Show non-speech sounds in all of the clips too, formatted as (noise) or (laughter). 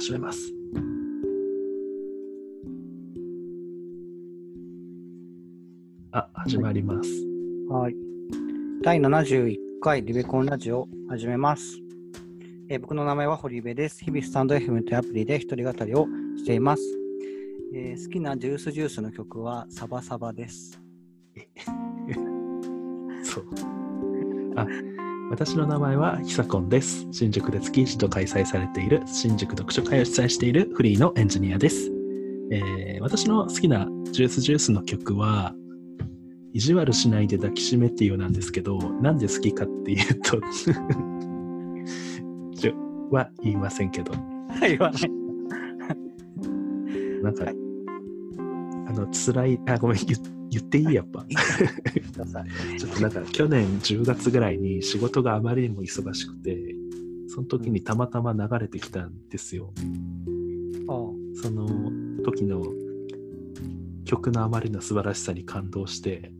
始めます。あ、始まります。はい。第71回リベコンラジオ始めます。えー僕の名前は堀部です。日々スタンド FM というアプリで一人語りをしています。えー好きなジュースジュースの曲はサバサバです。(laughs) そう。あ、私の名前はヒサコンです。新宿で月一度開催されている新宿読書会を主催しているフリーのエンジニアです。えー私の好きなジュースジュースの曲は、意地悪しないで抱きしめっていうなんですけど、なんで好きかっていうと、(laughs) ちょは言いませんけど、言わない。なんか、はいあの、辛い、あ、ごめん、言言っていい？やっぱ。(laughs) ちょっとなんか去年10月ぐらいに仕事があまりにも忙しくて、その時にたまたま流れてきたんですよ。あその時の曲のあまりの素晴らしさに感動して、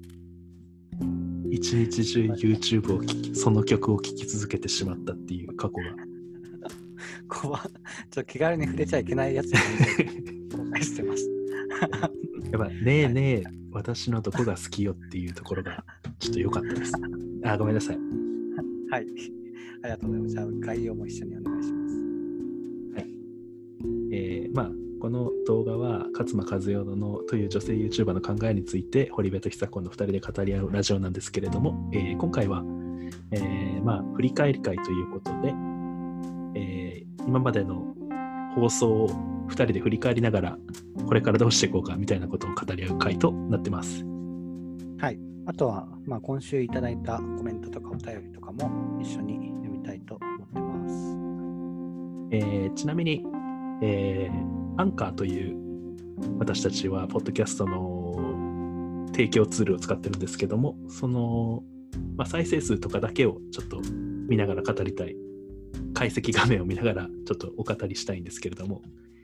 一日中 YouTube を聴き、その曲を聴き続けてしまったっていう過去が。(laughs) 怖っちょっと気軽に触れちゃいけないやつに後悔してます。(laughs) やっぱ、ねえねえ、私のどこが好きよっていうところがちょっと良かったです。(laughs) あ、ごめんなさい。はい。ありがとうございます。じゃあ概要も一緒にお願いします。えーまあ、この動画は勝間和代のという女性 YouTuber の考えについて堀部と久子の2人で語り合うラジオなんですけれども、えー今回は、えーまあ、振り返り会ということで、えー今までの放送を2人で振り返りながらこれからどうしていこうかみたいなことを語り合う会となってます。はい。あとは、まあ、今週いただいたコメントとかお便りとかも一緒に読みたいと思ってます。えーちなみに、えーアンカーという私たちはポッドキャストの提供ツールを使ってるんですけどもその、まあ、再生数とかだけをちょっと見ながら語りたい解析画面を見ながらちょっとお語りしたいんですけれども、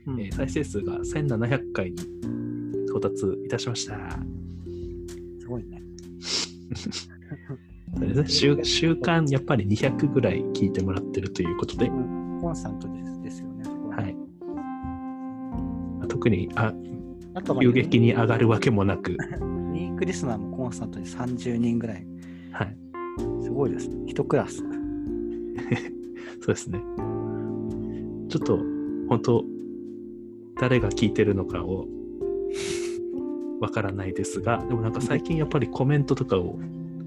うんえー再生数が1700回に到達いたしました。すごいね。(laughs) それ週週間やっぱり200ぐらい聞いてもらってるということで、コンスタントですですよね。ははい、まあ特にああとは急激に上がるわけもなく、(laughs) ユニークリスナーもコンスタントに30人ぐらい。はい、すごいですね。一クラス。(laughs) そうですね。ちょっと、本当誰が聞いてるのかをわからないですが、でもなんか最近やっぱりコメントとかを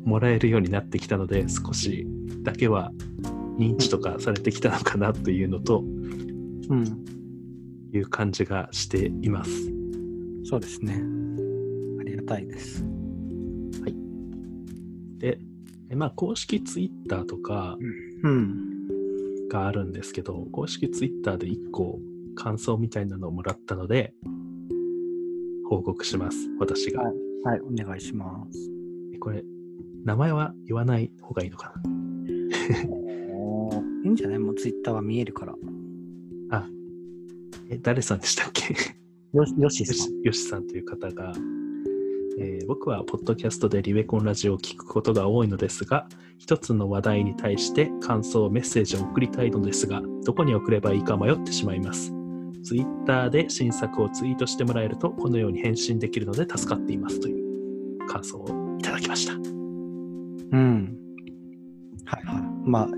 もらえるようになってきたので、少しだけは認知とかされてきたのかなというのとうん。いう感じがしています。そうですね。ありがたいです。で、えまあ公式ツイッターとかうん。があるんですけど、公式ツイッターで1個感想みたいなのをもらったので、報告します、私が。はいはい、お願いします。えこれ、名前は言わない方がいいのかおーいいんじゃない？もうツイッターは見えるから。なあ、え、誰さんでしたっけ？よし、よしさんよし。よしさんという方が、えー僕はポッドキャストでリベコンラジオを聞くことが多いのですが、一つの話題に対して感想、メッセージを送りたいのですが、どこに送ればいいか迷ってしまいます。ツイッターで新作をツイートしてもらえると、このように返信できるので助かっていますという感想をいただきました。うん。はいはい。まあ、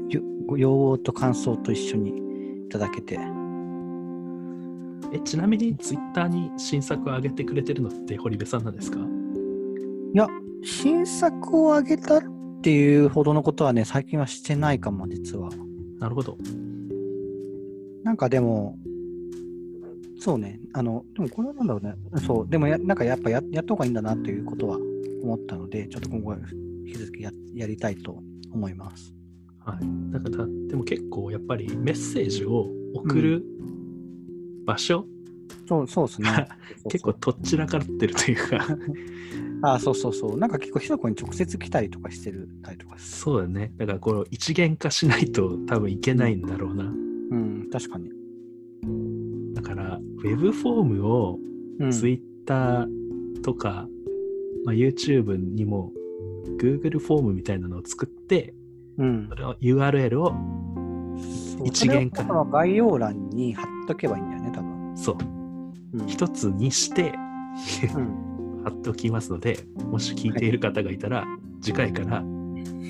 要望と感想と一緒にいただけて。えちなみにツイッターに新作を上げてくれてるのって堀部さんなんですか？いや、新作をあげたっていうほどのことはね、最近はしてないかも、実は。なるほど。なんかでも、そうね、あの、でもこれはなんだろうね、そう、でもや、なんかやっぱややった方がいいんだなということは思ったので、ちょっと今後、引き続きややりたいと思います。はい。だから、でも結構やっぱりメッセージを送る場所、そうそうですね。(laughs) 結構とっちらかってるというか、(laughs) あそうそうそう。なんか結構、ひそこに直接来たりとかしてるたりとかすそうだね。だからこの一元化しないと多分いけないんだろうな。うん、確かに。だから、ウェブフォームをうん、Twitter とか、まあ、YouTube にも Google フォームみたいなのを作って、うん。それを URL を一元化。そ概要欄に貼っととけばいいんだよね、多分。そう、うん。一つにしてうん、(laughs) 貼っておきますので、もし聞いている方がいたら、次回から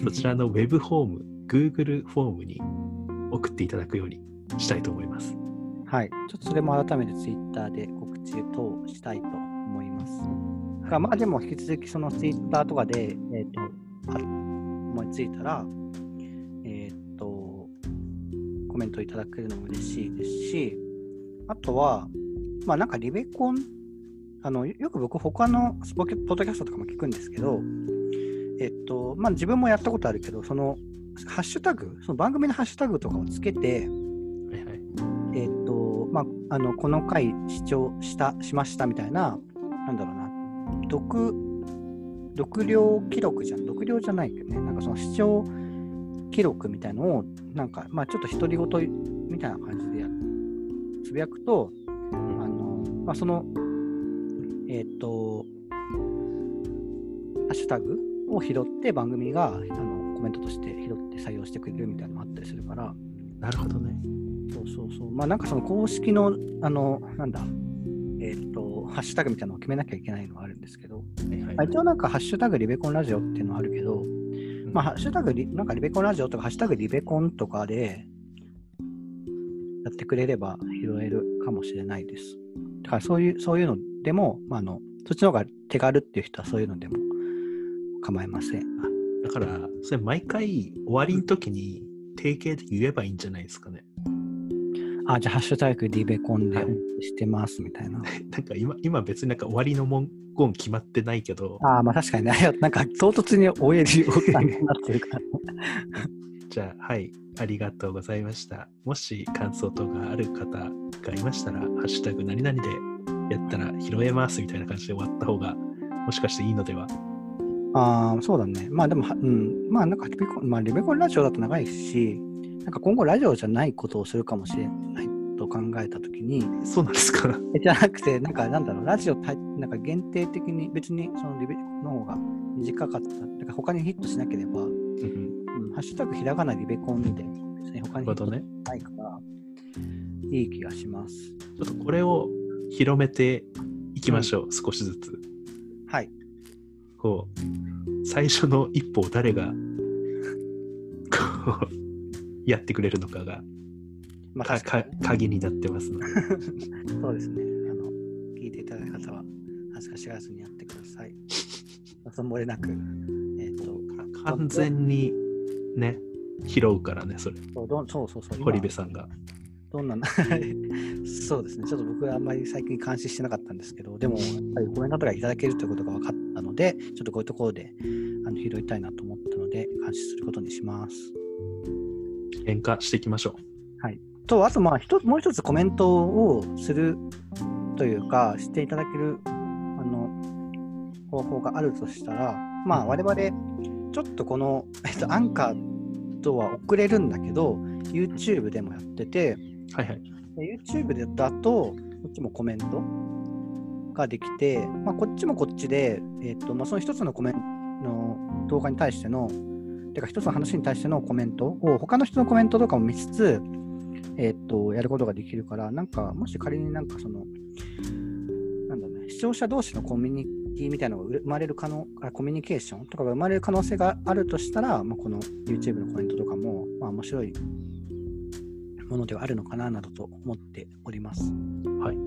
そちらのウェブフォーム、Google フォームに送っていただくようにしたいと思います。はい。ちょっとそれも改めてツイッターで告知等したいと思います。がまあでも引き続きそのツイッターとかで、えっ、と、あ思いついたら、えっ、と、コメントいただけるのも嬉しいですし、あとは、まあなんかリベコン、あの、よく僕他のスポケポッドキャストとかも聞くんですけど、えっ、と、まあ自分もやったことあるけど、その、ハッシュタグ、その番組のハッシュタグとかをつけて、あ、の、この回視聴した、しましたみたいな、なんだろうな、読、読量記録じゃん、読量じゃないけどね、なんかその視聴記録みたいのを、なんか、まあ、ちょっと独り言みたいな感じでやつぶやくと、あの、まあ、その、えっ、と、ハッシュタグを拾って番組があのコメントとして拾って採用してくれるみたいなのもあったりするから、なるほどね。そうそうそう。まあなんかその公式の、あの、なんだ、えっ、と、ハッシュタグみたいなのを決めなきゃいけないのはあるんですけど、はい一応なんかハッシュタグリベコンラジオっていうのはあるけど、まあハッシュタグリ、なんかリベコンラジオとかハッシュタグリベコンとかでやってくれれば拾えるかもしれないです。だからそういう、そういうのでも、まああの、そっちの方が手軽っていう人はそういうのでも構いません。だから、それ毎回終わりの時に定型で言えばいいんじゃないですかね。あ、じゃあハッシュタグリベコンではいしてますみたいな。(laughs) なんか今、今別になんか終わりの文言決まってないけど、ああ、まあ確かにね。(laughs) なんか唐突に終えるようなになってるから。(laughs) じゃあ、はい、ありがとうございました。もし感想等がある方がいましたら、ハッシュタグ何々でやったら拾えますみたいな感じで終わった方が、もしかしていいのでは？ああ、そうだね。まあでもは、うん。まあなんかリベコン、まあリベコンラジオだと長いし、なんか今後ラジオじゃないことをするかもしれないと考えたときに、そうなんですか？え (laughs) じゃなくて、なんかなんだろう、ラジオたなんか限定的に別にそのリベの方が短かった。だから他にヒットしなければ、うんうん、ハッシュタグひらがなリベコンで別に他にヒットしないから、いい気がします。ちょっとこれを広めていきましょう、少しずつ。はい。こう、最初の一歩を誰が、こう、やってくれるのかが、まあか鍵になってますので。(laughs) そうですね。あの、聞いていただく方は、恥ずかしがらずにやってください。(laughs) そ漏れなく、えっ、と、か完全にね、拾うからね、それ。そうどんそうそうそう。今堀部さんが。どんな、(laughs) そうですね。ちょっと僕はあんまり最近監視してなかったんですけど、でも、やっぱりコメントとかいただけるということが分かったので、ちょっとこういうところであの拾いたいなと思ったので、監視することにします。変化していきましょと、あと、まあ、一つもう一つコメントをするというか、していただけるあの方法があるとしたら、まあ、我々、ちょっとこの、えっと、アンカーとは遅れるんだけど、YouTube でもやってて、う。はいはい。で YouTube でだと、こっちもコメントができて、まあ、こっちもこっちで、えっとまあ、その一つのコメントの動画に対しての、てか一つの話に対してのコメントを、他の人のコメントとかも見つつ、えっと、やることができるから、なんか、もし仮になんかその、なんだろうね、視聴者同士のコミュニティみたいなのが生まれる可能、あコミュニケーションとかが生まれる可能性があるとしたら、まあ、この YouTube のコメントとかも、まあ、面白いものではあるのかななどと思っております。はい。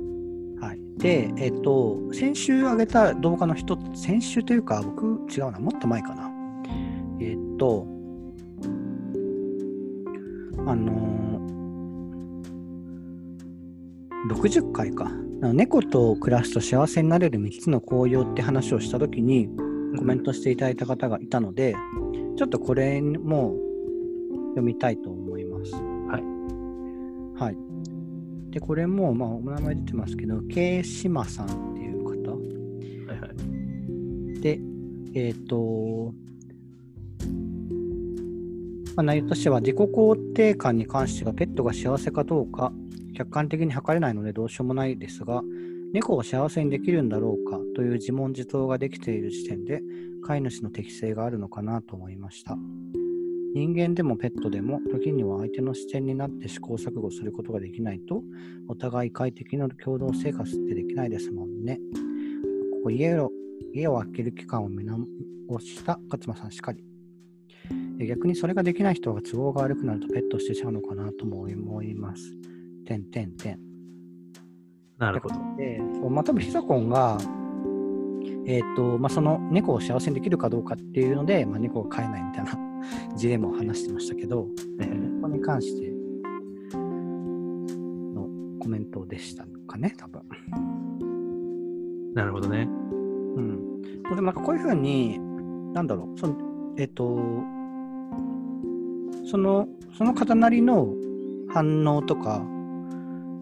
はい、で、えっ、と、先週上げた動画の一つ、先週というか、僕、違うな、もっと前かな。えっ、と、あのー、60回か。猫と暮らすと幸せになれる3つの紅葉って話をしたときに、コメントしていただいた方がいたので、ちょっとこれも読みたいと思います。はい。はい。で、これも、まあ、お名前出てますけど、慶島さんっていう方。はいはい。で、えっ、と、まあ、内容としては、自己肯定感に関しては、ペットが幸せかどうか、客観的に測れないのでどうしようもないですが、猫を幸せにできるんだろうかという自問自答ができている時点で、飼い主の適性があるのかなと思いました。人間でもペットでも時には相手の視点になって試行錯誤することができないとお互い快適な共同生活ってできないですもんね。ここ家を家を空ける期間を見直した勝間さんしかり。逆にそれができない人が都合が悪くなるとペットしてちゃうのかなとも思います。てんてんてん。なるほど。で、まあ、多分ヒサコンが、えっ、と、まあ、その猫を幸せにできるかどうかっていうので、まあ、猫を飼えないみたいな (laughs) ジレンマを話してましたけど、えーここに関してのコメントでしたかね、多分。なるほどね。うん。でもなんかこういうふうに、なんだろう、その、えっ、と、その、その方なりの反応とか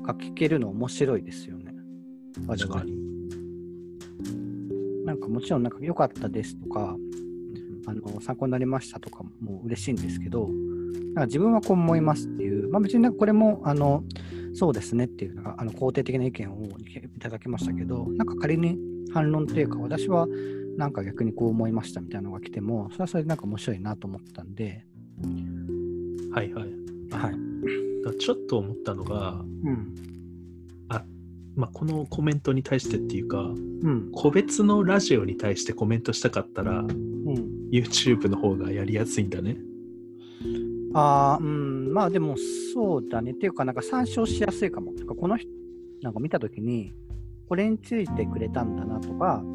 が聞けるの面白いですよね。確かなんかもちろんなんか良かったですとか、あの参考になりましたとかも嬉しいんですけど、なんか自分はこう思いますっていう、まあ、別になんかこれもあのそうですねっていうのがあの肯定的な意見をいただきましたけど、なんか仮に反論っていうか、私はなんか逆にこう思いましたみたいなのが来ても、それはそれでなんか面白いなと思ったんで、はいはい。はい。ちょっと思ったのが、うん。まあ、このコメントに対してっていうか、うん。個別のラジオに対してコメントしたかったら、うん。YouTube の方がやりやすいんだね。ああ、うん、まあでもそうだね。っていうか、なんか参照しやすいかも。てかこの人、なんか見たときに、これについてくれたんだなとか、う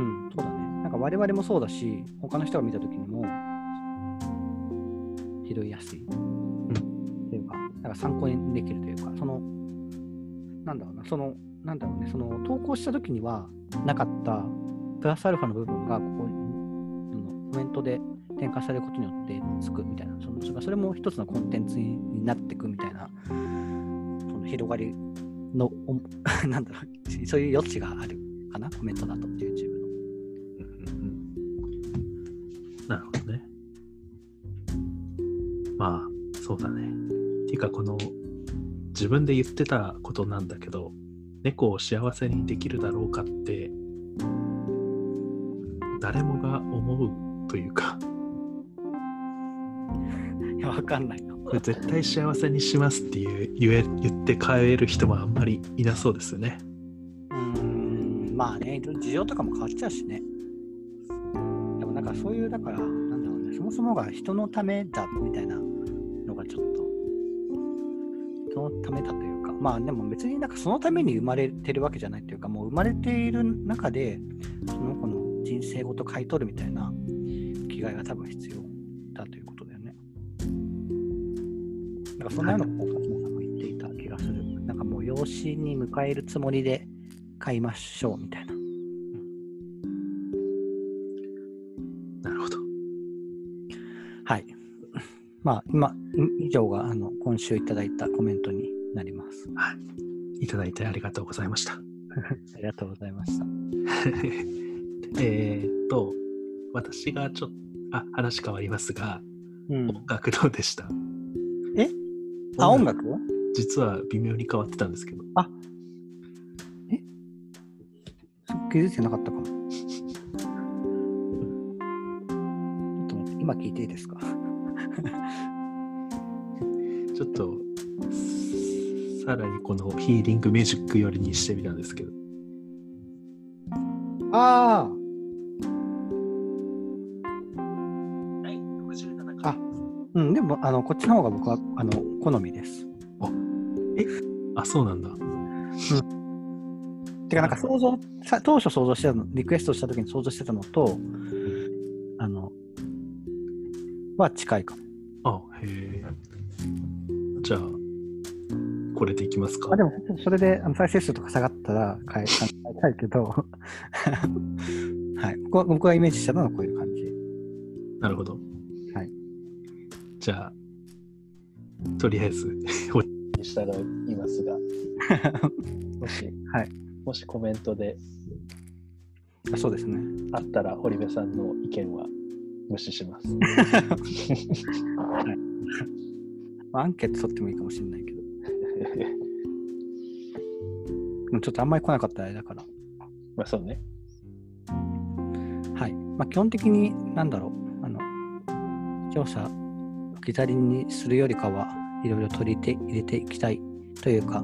ん、そうだね。なんか我々もそうだし、他の人が見たときにも、拾いやすい。っていうか、なんか参考にできるというか、その、なんだろうな、その、なんだろうね、その投稿したときにはなかったプラスアルファの部分がここに、うんコメントで転化されることによってつくみたいな、そのそれも一つのコンテンツになっていくみたいな、その広がりの、お (laughs) なんだろう、そういう余地があるかな、コメントだと、YouTube か、この、自分で言ってたことなんだけど、猫を幸せにできるだろうかって、誰もが思うというか、いや、わかんないな。これ絶対幸せにしますっていう言え言って変える人もあんまりいなそうですよね。うーん、まあね、事情とかも変わっちゃうしね。でもなんかそういう、だから、なんだろうね、そもそもが人のためだみたいな人のためだというか、まあでも別になんかそのために生まれてるわけじゃないというか、もう生まれている中で、その子の人生ごと買い取るみたいな気概が多分必要だということだよね。なんかそんなようなことを勝間さんも言っていた気がする。なんかもう養子に迎えるつもりで買いましょうみたいな。なるほど。はい。まあ、今、い以上があの今週いただいたコメントになります。いただいてありがとうございました。(laughs) ありがとうございました。(laughs) えーっと、私がちょっと、あ、話変わりますが、うん、音楽どうでした？え？あ、音楽実は微妙に変わってたんですけど。気づいてなかったかも。(laughs) ちょっと待って、今聞いていいですか？ちょっと、さらにこのヒーリングミュージック寄りにしてみたんですけど。あはい、67あ、うん、でも、あの、こっちの方が僕は、あの、好みです。あ、そうなんだ。てか、なんか想像、さ当初想像してたの、リクエストした時に想像してたのと、あの、は近いかも。あ、へえ。これでいきますか。あでも、それであの再生数とか下がったら変え変えたいけど、はい、僕は僕がイメージしたのはこういう感じ。なるほど。はい。じゃあ、とりあえず、おに従いますが、もし、はい、もしコメントであそうですね。あったら、堀部さんの意見は無視します。(laughs) まあアンケート取ってもいいかもしれないけど、ちょっとあんまり来なかったらあれだから。まあそうね。はい。まあ、基本的に、なんだろう、あの、調査置き去りにするよりかはいろいろ取り入れて入れていきたいというか、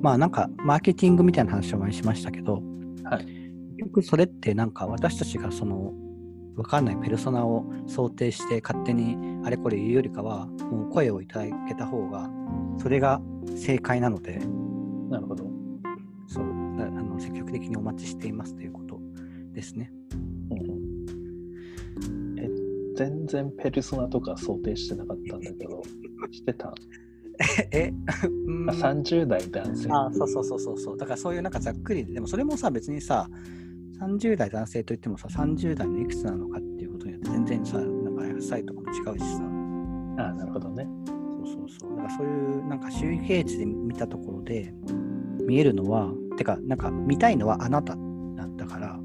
まあなんかマーケティングみたいな話を前にしましたけど、はい。結局それってなんか私たちがその分かんないペルソナを想定して勝手にあれこれ言うよりかはもう声をいただけた方がそれが正解なのでなるほど。そうだあの積極的にお待ちしていますということですね。うん、え、全然ペルソナとか想定してなかったんだけど、(laughs) してた？えうんあ ?30 代男性。あそうそうそうそうそうだからそういうなんかざっくりでもそれもさ別にさ30代男性といってもさ30代のいくつなのかっていうことによって全然さなんかライフスタイルとかも違うしさあなるほどね。そうそうそう。だからそういうなんか周期値で見たところで見えるのは、てか、なんか見たいのはあなたなんだから、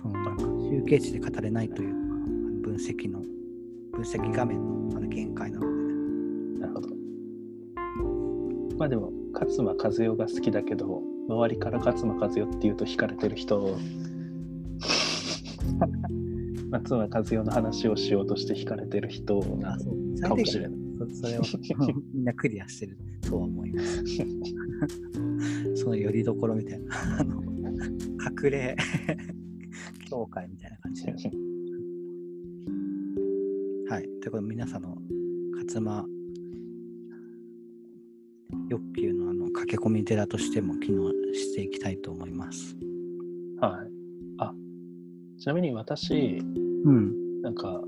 そのなんか周期値で語れないというか、分析の、分析画面のあの限界なので、なるほど。まあでも、勝間和代が好きだけど、周りから勝間和代っていうと惹かれてる人、(laughs) (laughs) 勝間和代の話をしようとして惹かれてる人なのかもしれない。そそれを (laughs) みんなクリアしてるとは思います。(laughs) そのよりどころみたいな、あの隠れ教会みたいな感じで。はい。ということで、皆さんの勝間欲求のあの駆け込み寺としても機能していきたいと思います。はい。あ、ちなみに私、うん。なんか、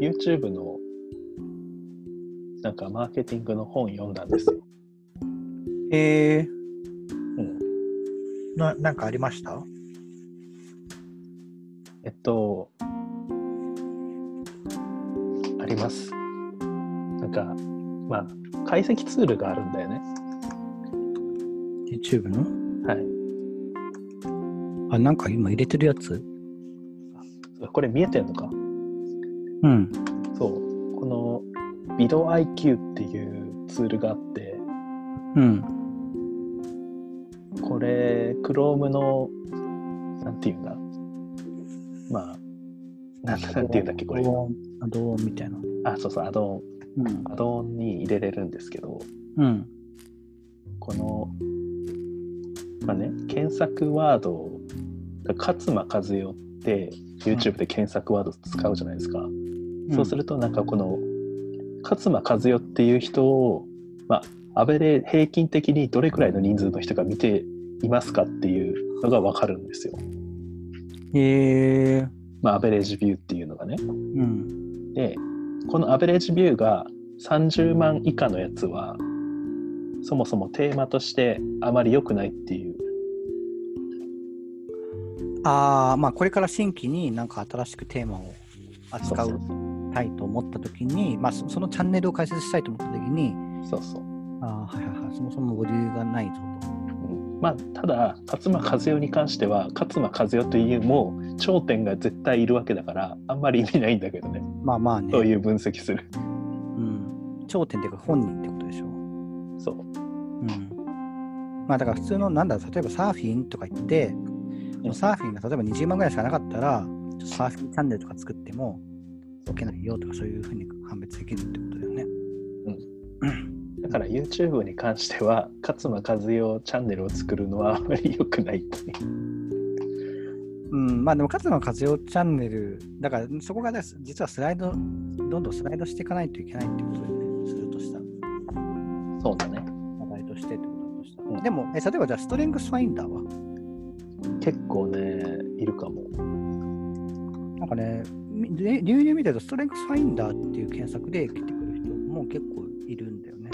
YouTube の、なんかマーケティングの本読んだんですよ。えー、うん。ななんかありました？えっと、あります。なんか、まあ、解析ツールがあるんだよね。?YouTube の？はい。あ、なんか今入れてるやつ？これ見えてんのかうん。そう。この、ビド IQ っていうツールがあって、うん。これ、Chrome の、なんていうんだ？まあ、なんだなんていうんだっけ、これ。ドーンあドーンみたいな。あ、そうそう、アドオン。うん。アドオンに入れれるんですけど、うん。この、まあね、検索ワードを、勝間和代って YouTube で検索ワード使うじゃないですか。そうすると、なんかこの、勝間和代っていう人を、まあ、アベレ平均的にどれくらいの人数の人が見ていますかっていうのが分かるんですよ。へえまあ、アベレージビューっていうのがね。うん。で、このアベレージビューが30万以下のやつは、そもそもテーマとしてあまり良くないっていう。ああ、まあこれから新規になんか新しくテーマを扱うたいと思ったときに、まあそそのチャンネルを開設したいと思ったときに、そうそう。ああ、はいはいはい、そもそもボリューがないぞと。うんまあ、ただ、勝間和代に関しては、勝間和代というもう頂点が絶対いるわけだから、あんまり意味ないんだけどね。まあまあね。そういう分析する。うん。頂点っていうか本人ってことでしょ。そう。うん。まあだから普通の、なんだ例えばサーフィンとか言って、うんサーフィンが例えば20万ぐらいしかなかったら、サーフィンチャンネルとか作っても、いけないよとかそういうふうに判別できるってことだよね。だから YouTube に関しては、勝間和代チャンネルを作るのはあまり良くないっていう。うん、まあでも、勝間和代チャンネル、だからそこがね実はスライド、どんどんスライドしていかないといけないってことだよね、するとしたら、そうだね。話題としてってことだとしたら。うんでも、え例えばじゃあ、ストレングスファインダーは？結構ね、いるかも。なんかね、流入見てると、ストレングスファインダーっていう検索で来てくる人も結構いるんだよね。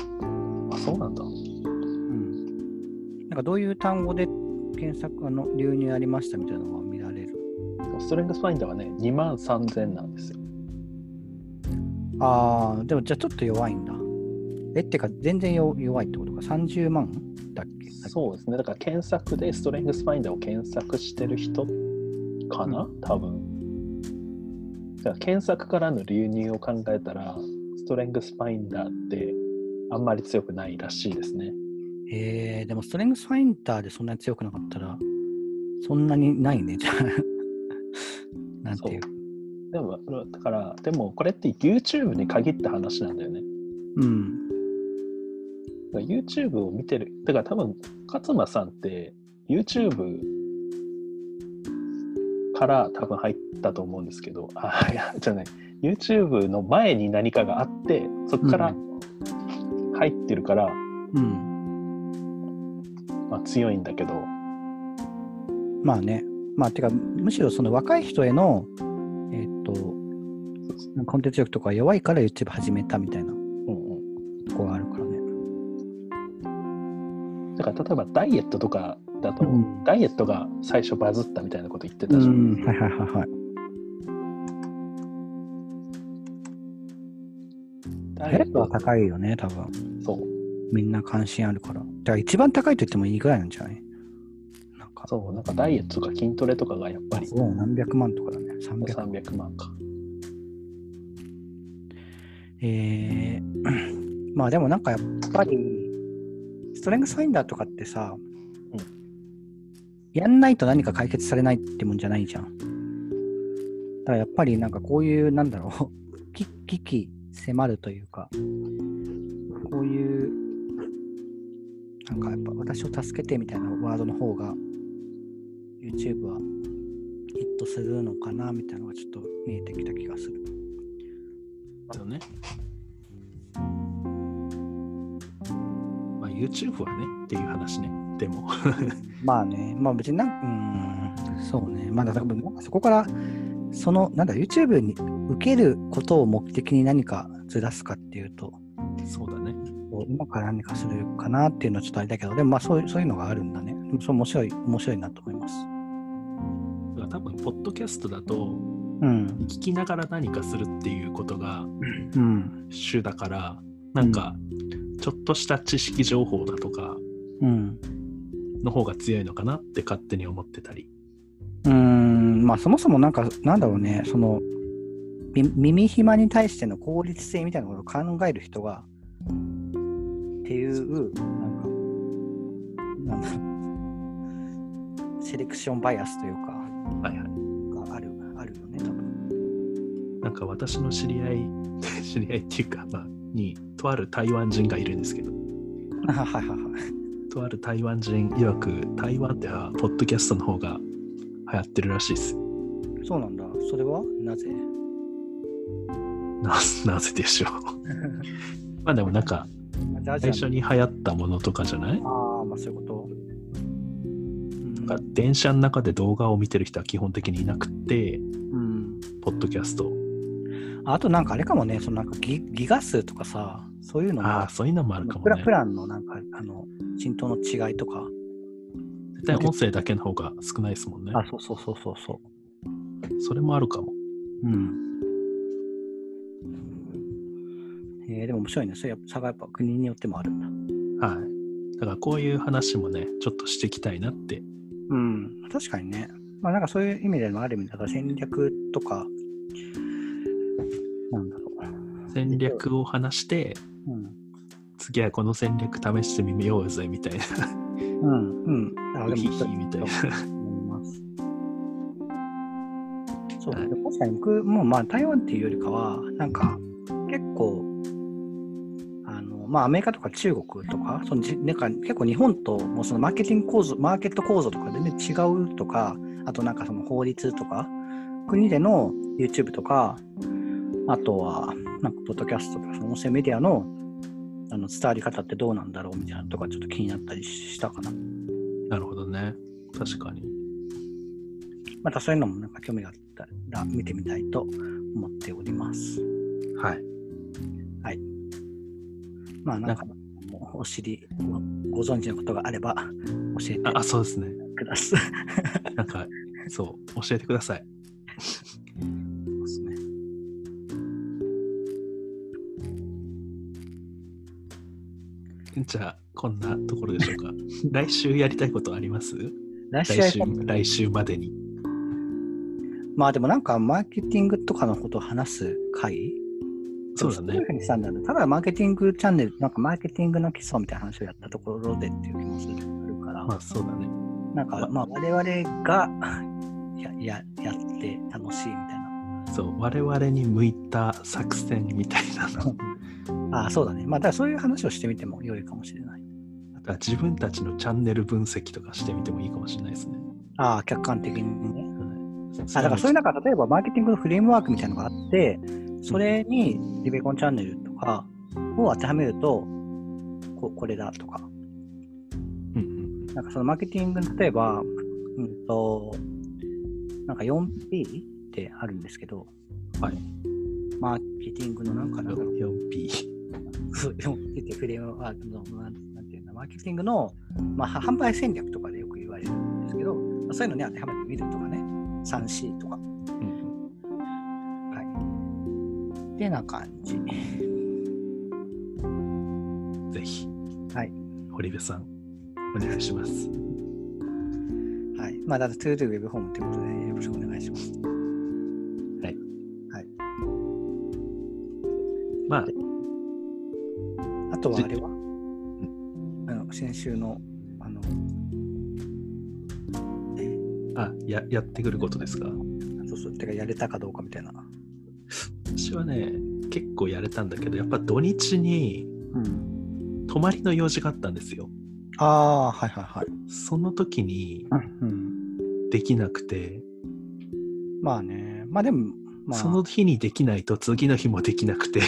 あ、そうなんだ。うん。なんかどういう単語で検索あの流入ありましたみたいなのが見られる？ストレングスファインダーはね、2万3000なんですよ。ああ、でもじゃあちょっと弱いんだ。えってか、全然よ弱いってことか？30万だっけ？そうですね。だから検索でストレングスファインダーを検索してる人かな、多分。だから検索からの流入を考えたら、ストレングスファインダーってあんまり強くないらしいですね。えー、でもストレングスファインダーでそんなに強くなかったら、そんなにないね、じゃあ。なんていう。でも、だから、でもこれって YouTube に限った話なんだよね。うん。だから YouTube を見てる、だから多分、勝間さんって YouTube から多分入ったと思うんですけど、あ、いや、じゃない、YouTube の前に何かがあって、そこから入ってるから、うん。まあ、強いんだけど、まあね。まあ、てか、むしろその若い人への、えっ、と、コンテンツ力とか弱いから YouTube 始めたみたいなうんうん。とこがあるからね。だから例えばダイエットとかだと、うんダイエットが最初バズったみたいなこと言ってうたじゃん。ん。はいはいはいはい。ダダイエットは高いよね、多分。そう。みんな関心あるから。だから一番高いと言ってもいいぐらいなんじゃない？なんか、そう、なんかダイエットとか筋トレとかがやっぱりもう何百万とかだね。300 300万か。えー、まあでもなんかやっぱり、ストレングスファインダーとかってさ、うんやんないと何か解決されないってもんじゃないじゃん。だからやっぱりなんかこういう、なんだろう、(laughs) 危機迫るというか、こういう、なんかやっぱ私を助けてみたいなワードの方が、YouTube はヒットするのかなみたいなのがちょっと見えてきた気がする。ですよね。まあ YouTube はねっていう話ね。でも。(laughs) まあね、まあ別になんうーん、そうね。まあだからそこから、その、なんだ、YouTube に受けることを目的に何かずらすかっていうと、そうだね。今から何かするかなっていうのはちょっとあれだけど、でもまあそういうそういうのがあるんだね。そう面白い、面白いなと思います。だから多分、ポッドキャストだと、うん。聞きながら何かするっていうことがうん。主だから、なんか、ちょっとした知識情報だとかうん。の方が強いのかなって勝手に思ってたり。うーん、まあそもそもなんか、なんだろうね、その、み耳暇に対しての効率性みたいなことを考える人が、っていう、なんか、なんだろう、セレクションバイアスというか、はいはい。がある、あるよね、多分。なんか私の知り合い、(laughs) 知り合いっていうか、まあ、に、とある台湾人がいるんですけど、はいはいはい。とある台湾人曰く、台湾ではポッドキャストの方が流行ってるらしいです。そうなんだ。それはなぜ？な (laughs) なぜでしょう。(laughs) まあでもなんか、最初に流行ったものとかじゃない？ああ、まあそういうこと。うんなんか電車の中で動画を見てる人は基本的にいなくて、うん。ポッドキャスト。あとなんかあれかもね、そのなんかギギガ数とかさ、そういうのもああ、そういうのもあるかもねプ。ランのなんか、あの、浸透の違いとか。絶対音声だけの方が少ないですもんね。あ、そうそうそうそうそそれもあるかも。う。うん。えー、でも面白いね。そういう差がやっぱ国によってもあるんだ。はい。だからこういう話もね、ちょっとしていきたいなって。うん。確かにね。まあなんかそういう意味でもある意味だから戦略とか、なんだろ戦略を話して。次はこの戦略試してみようぜみたいな。うん。うん。あヒヒみたいな。そう、確かに僕もまあ台湾っていうよりかは、なんか結構、あのまあアメリカとか中国とか、そのじなんか結構日本ともうそのマーケティング構造、マーケット構造とか全然違うとか、あとなんかその法律とか、国での YouTube とか、あとはなんかポッドキャストとか、その音声メディアのあの伝わり方ってどうなんだろうみたいなのとかちょっと気になったりしたかな。なるほどね。確かに。またそういうのもなんか興味があったら見てみたいと思っております。はい。まあなんか、もうお知り、ごご存知のことがあれば教えてあ、あそうですね。ください。(laughs) なんか、そう、教えてください。(laughs) じゃあ、こんなところでしょうか。(laughs) 来週やりたいことあります？来週来週、までに。まあでもなんかマーケティングとかのことを話す回？そうだねたんだただマーケティングチャンネル、なんかマーケティングの基礎みたいな話をやったところでっていう気もするから、まあ、そうだね。なんかまあ我々が (laughs) やややって楽しいみたいなそう、我々に向いた作戦みたいなの。ああ、そうだね。まあ、だからそういう話をしてみても良いかもしれない。あとは自分たちのチャンネル分析とかしてみてもいいかもしれないですね。ああ、客観的にね。はい、あだからそういう中、例えばマーケティングのフレームワークみたいなのがあって、それにリベコンチャンネルとかを当てはめると、ここれだとか、うんうんなんかそのマーケティングの例えば、うんと、なんか 4P ってあるんですけど、はい。マーケティングのなんかなんだろう、4P。そう 4P ってフレームワークの、なんていうの、マーケティングの、まあ、は販売戦略とかでよく言われるんですけど、まあそういうのに当てはめてみるとかね、3C とか、うんはい。ってな感じ。ぜひ、はい。堀部さん、お願いします。はい。まあ、だと ToDo Web ホームということで、よろしくお願いします。とはあれは？あの、先週の、あの、あや、やってくることですか？そうそう、てかやれたかどうかみたいな。私はね、結構やれたんだけど、やっぱ土日にうん。泊まりの用事があったんですよ。ああ、はいはいはい。その時にうん。うん、できなくて、まあね、まあでも、まあ、その日にできないと次の日もできなくて、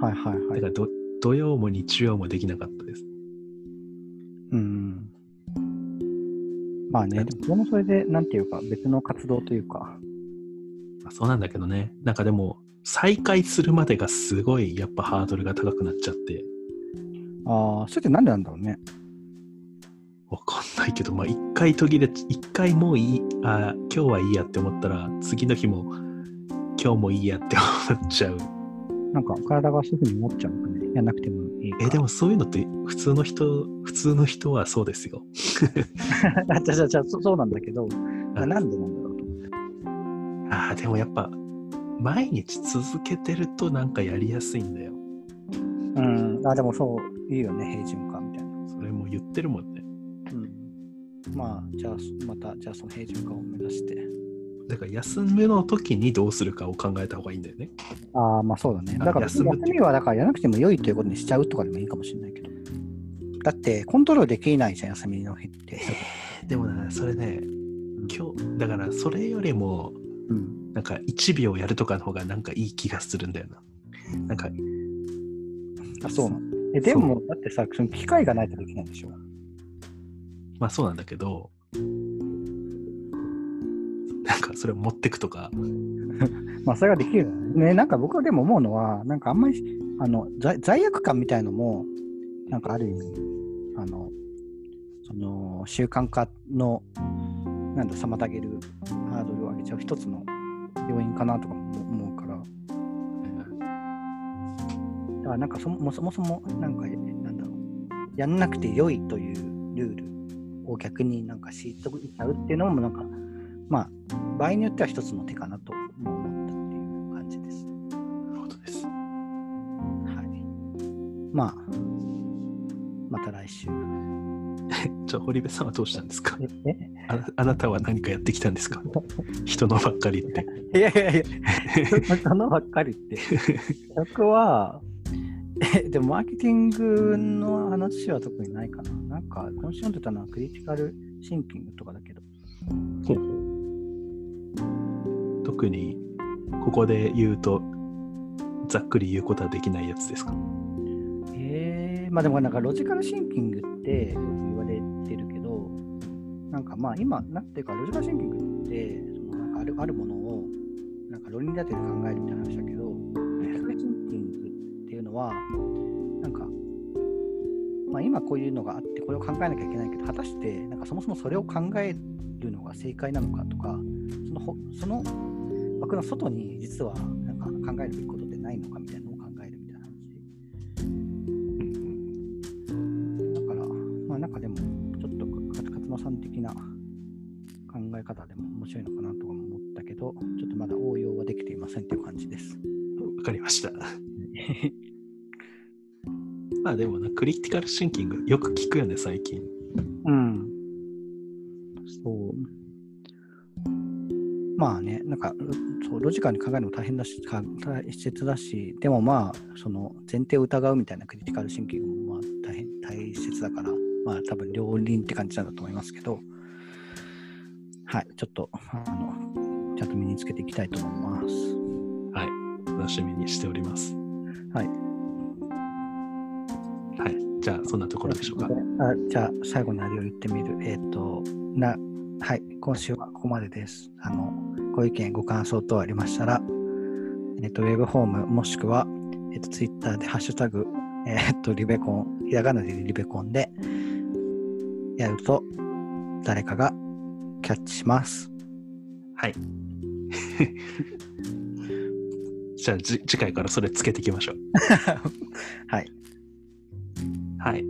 はいはいはい。だからど土曜も日曜もできなかったです。うん。まあね、でもそれもそれで、なんていうか、別の活動というか、まあそうなんだけどね、なんかでも、再開するまでがすごいやっぱハードルが高くなっちゃって、ああ、それってなんでなんだろうね。わかんないけど、まあ一回途切れ、一回もういい、あ今日はいいやって思ったら、次の日も今日もいいやって思っちゃう。なんか体がすぐに持っちゃうのかね。やんなくてもいいか。え、でもそういうのって普通の人、普通の人はそうですよ。(laughs) あ、じゃじゃじゃそそうなんだけど、あなんでなんだろうと思って。ああ、でもやっぱ、毎日続けてるとなんかやりやすいんだよ。うん。あ、でもそう、いいよね、平準化みたいな。それも言ってるもんね。うん。まあ、じゃあ、また、じゃあその平準化を目指して。だから休みの時にどうするかを考えた方がいいんだよね。ああ、まあそうだね。あだから休みはだからやらなくても良いということにしちゃうとかでもいいかもしれないけど。だって、コントロールできないじゃん、休みの日って。でもね、それね、今日、だからそれよりも、うん。なんか1秒やるとかの方がなんかいい気がするんだよな。なんか、あ、そうなの。え、でも、だってさ、その機会がないとできないでしょ？まあそうなんだけど、それを持ってくとか、(laughs) まあ、それができるね。なんか僕はでも思うのは、なんかあんまり、あの、罪罪悪感みたいのも、なんかある意味、あの、その、習慣化の、なんだ、妨げるハードルを上げちゃう一つの要因かなとかも思うから、だからなんかそもそもそも、なんか、なんだろう、やんなくて良いというルールを逆になんか知っといちゃうっていうのも、なんか、まあ、場合によっては一つの手かなとも思ったっていう感じです。なるほどです。はい。まあ、また来週。(laughs) じゃあ、堀部さんはどうしたんですか？ええああなたは何かやってきたんですか？(laughs) 人のばっかりって。いやいやいや、そのばっかりって。(laughs) 僕は、えでもマーケティングの話は特にないかな。なんか、今週読んでたのはクリティカルシンキングとかだけど。特に、ここで言うと、ざっくり言うことはできないやつですか？えー、まあでもなんかロジカルシンキングってよく言われてるけど、なんかまあ今、なんていうか、ロジカルシンキングって、そのなんかあるあるものをなんか論理立てて考えるみたいな話だけど、ロジカルシンキングっていうのは、まあ今こういうのがあって、これを考えなきゃいけないけど、果たして、なんかそもそもそれを考えるのが正解なのかとか、そのほその枠の外に実はなんか考えるべきことってないのかみたいなのを考えるみたいな話。だから、まあなんかでも、ちょっと勝勝野さん的な考え方でも面白いのかなと思ったけど、ちょっとまだ応用はできていませんという感じです。わかりました。(laughs) まあでもな、クリティカルシンキングよく聞くよね、最近。うん。そう。まあね、なんか、そうロジカルに考えるのも大変だし、か大切だし、でもまあ、その前提を疑うみたいなクリティカルシンキングもまあ大変大切だから、まあ多分両輪って感じなんだと思いますけど、はい、ちょっと、あの、ちゃんと身につけていきたいと思います。はい。楽しみにしております。はい。はい。じゃあ、そんなところでしょうか。あじゃあ、最後にあれを言ってみる。えっ、と、な、はい、今週はここまでです。あの、ご意見、ご感想等ありましたら、えっ、と、ウェブフォーム、もしくは、えっ、と、ツイッターでハッシュタグ、えっ、と、リベコン、ひらがなでリベコンで、やると、誰かがキャッチします。はい。(laughs) じゃあ、じ次回からそれつけていきましょう。(laughs) はい、はい。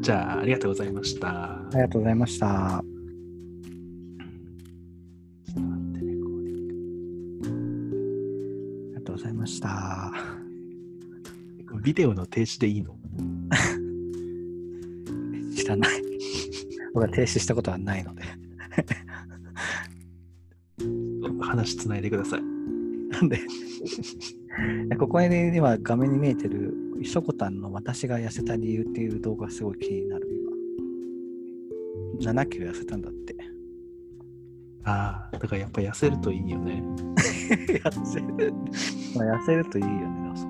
じゃあ、ありがとうございました。ありがとうございました。ありがとうございました。ビデオの停止でいいの？知らない。僕は停止したことはないので。話つないでください。なんで？(laughs) ここに今画面に見えてるしょこたんの私が痩せた理由っていう動画がすごい気になる今。7キロ痩せたんだって。ああ、だからやっぱ痩せるといいよね。(laughs) 痩せる。まあ、痩せるといいよね。そ